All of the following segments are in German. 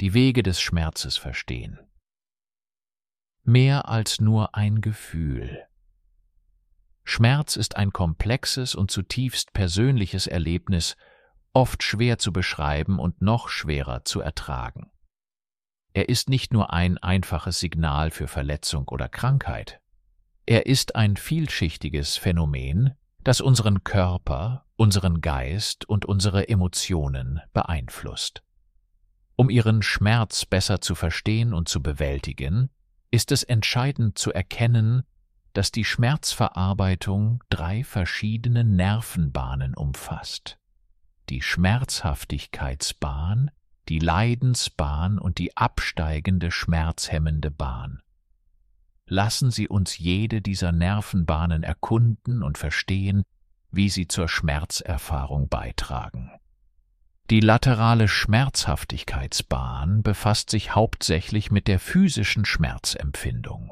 die Wege des Schmerzes verstehen. Mehr als nur ein Gefühl. Schmerz ist ein komplexes und zutiefst persönliches Erlebnis, oft schwer zu beschreiben und noch schwerer zu ertragen. Er ist nicht nur ein einfaches Signal für Verletzung oder Krankheit. Er ist ein vielschichtiges Phänomen, das unseren Körper, unseren Geist und unsere Emotionen beeinflusst. Um ihren Schmerz besser zu verstehen und zu bewältigen, ist es entscheidend zu erkennen, dass die Schmerzverarbeitung drei verschiedene Nervenbahnen umfasst. Die Schmerzhaftigkeitsbahn, die Leidensbahn und die absteigende schmerzhemmende Bahn. Lassen Sie uns jede dieser Nervenbahnen erkunden und verstehen, wie sie zur Schmerzerfahrung beitragen. Die laterale Schmerzhaftigkeitsbahn befasst sich hauptsächlich mit der physischen Schmerzempfindung.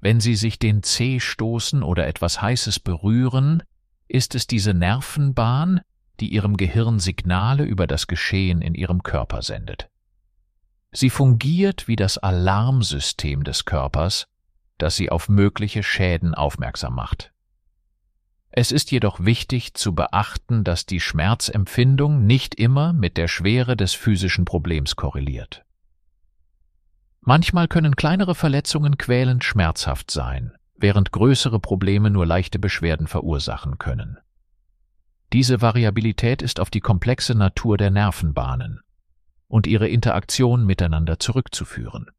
Wenn Sie sich den Zeh stoßen oder etwas Heißes berühren, ist es diese Nervenbahn, die Ihrem Gehirn Signale über das Geschehen in Ihrem Körper sendet. Sie fungiert wie das Alarmsystem des Körpers, das Sie auf mögliche Schäden aufmerksam macht. Es ist jedoch wichtig zu beachten, dass die Schmerzempfindung nicht immer mit der Schwere des physischen Problems korreliert. Manchmal können kleinere Verletzungen quälend schmerzhaft sein, während größere Probleme nur leichte Beschwerden verursachen können. Diese Variabilität ist auf die komplexe Natur der Nervenbahnen und ihre Interaktion miteinander zurückzuführen.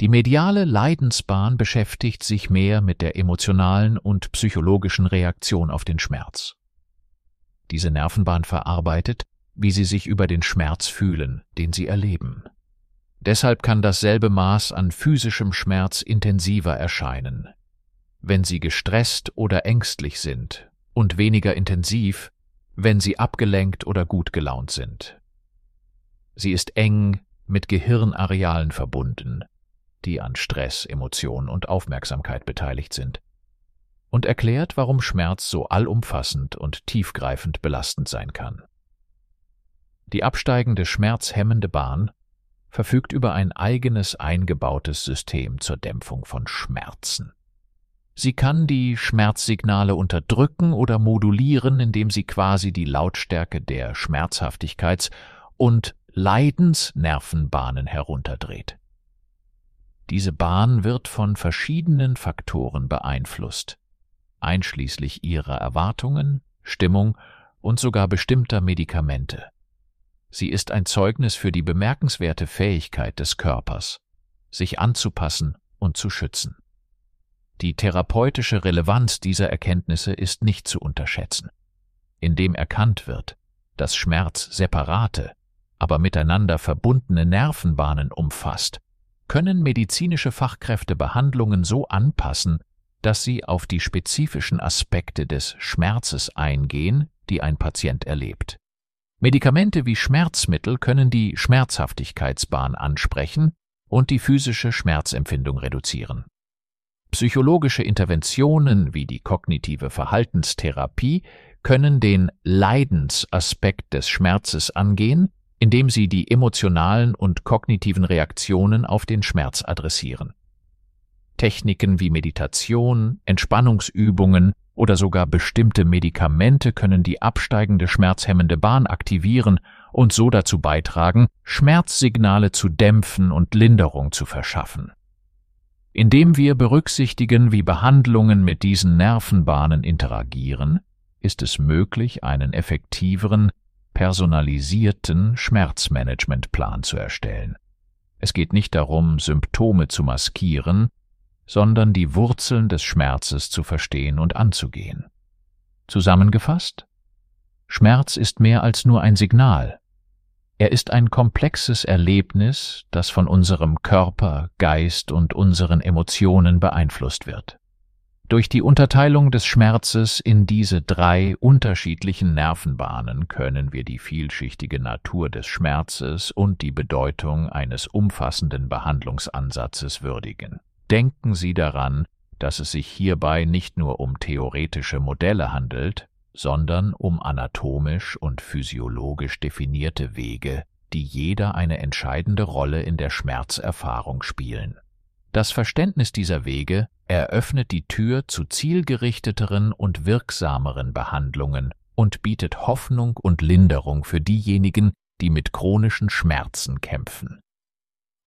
Die mediale Leidensbahn beschäftigt sich mehr mit der emotionalen und psychologischen Reaktion auf den Schmerz. Diese Nervenbahn verarbeitet, wie Sie sich über den Schmerz fühlen, den Sie erleben. Deshalb kann dasselbe Maß an physischem Schmerz intensiver erscheinen, wenn Sie gestresst oder ängstlich sind, und weniger intensiv, wenn Sie abgelenkt oder gut gelaunt sind. Sie ist eng mit Gehirnarealen verbunden, die an Stress, Emotion und Aufmerksamkeit beteiligt sind, und erklärt, warum Schmerz so allumfassend und tiefgreifend belastend sein kann. Die absteigende schmerzhemmende Bahn verfügt über ein eigenes eingebautes System zur Dämpfung von Schmerzen. Sie kann die Schmerzsignale unterdrücken oder modulieren, indem sie quasi die Lautstärke der Schmerzhaftigkeits- und Leidensnervenbahnen herunterdreht. Diese Bahn wird von verschiedenen Faktoren beeinflusst, einschließlich ihrer Erwartungen, Stimmung und sogar bestimmter Medikamente. Sie ist ein Zeugnis für die bemerkenswerte Fähigkeit des Körpers, sich anzupassen und zu schützen. Die therapeutische Relevanz dieser Erkenntnisse ist nicht zu unterschätzen. Indem erkannt wird, dass Schmerz separate, aber miteinander verbundene Nervenbahnen umfasst, können medizinische Fachkräfte Behandlungen so anpassen, dass sie auf die spezifischen Aspekte des Schmerzes eingehen, die ein Patient erlebt. Medikamente wie Schmerzmittel können die Schmerzhaftigkeitsbahn ansprechen und die physische Schmerzempfindung reduzieren. Psychologische Interventionen wie die kognitive Verhaltenstherapie können den Leidensaspekt des Schmerzes angehen indem sie die emotionalen und kognitiven Reaktionen auf den Schmerz adressieren. Techniken wie Meditation, Entspannungsübungen oder sogar bestimmte Medikamente können die absteigende schmerzhemmende Bahn aktivieren und so dazu beitragen, Schmerzsignale zu dämpfen und Linderung zu verschaffen. Indem wir berücksichtigen, wie Behandlungen mit diesen Nervenbahnen interagieren, ist es möglich, einen effektiveren, personalisierten Schmerzmanagementplan zu erstellen. Es geht nicht darum, Symptome zu maskieren, sondern die Wurzeln des Schmerzes zu verstehen und anzugehen. Zusammengefasst? Schmerz ist mehr als nur ein Signal. Er ist ein komplexes Erlebnis, das von unserem Körper, Geist und unseren Emotionen beeinflusst wird. Durch die Unterteilung des Schmerzes in diese drei unterschiedlichen Nervenbahnen können wir die vielschichtige Natur des Schmerzes und die Bedeutung eines umfassenden Behandlungsansatzes würdigen. Denken Sie daran, dass es sich hierbei nicht nur um theoretische Modelle handelt, sondern um anatomisch und physiologisch definierte Wege, die jeder eine entscheidende Rolle in der Schmerzerfahrung spielen. Das Verständnis dieser Wege eröffnet die Tür zu zielgerichteteren und wirksameren Behandlungen und bietet Hoffnung und Linderung für diejenigen, die mit chronischen Schmerzen kämpfen.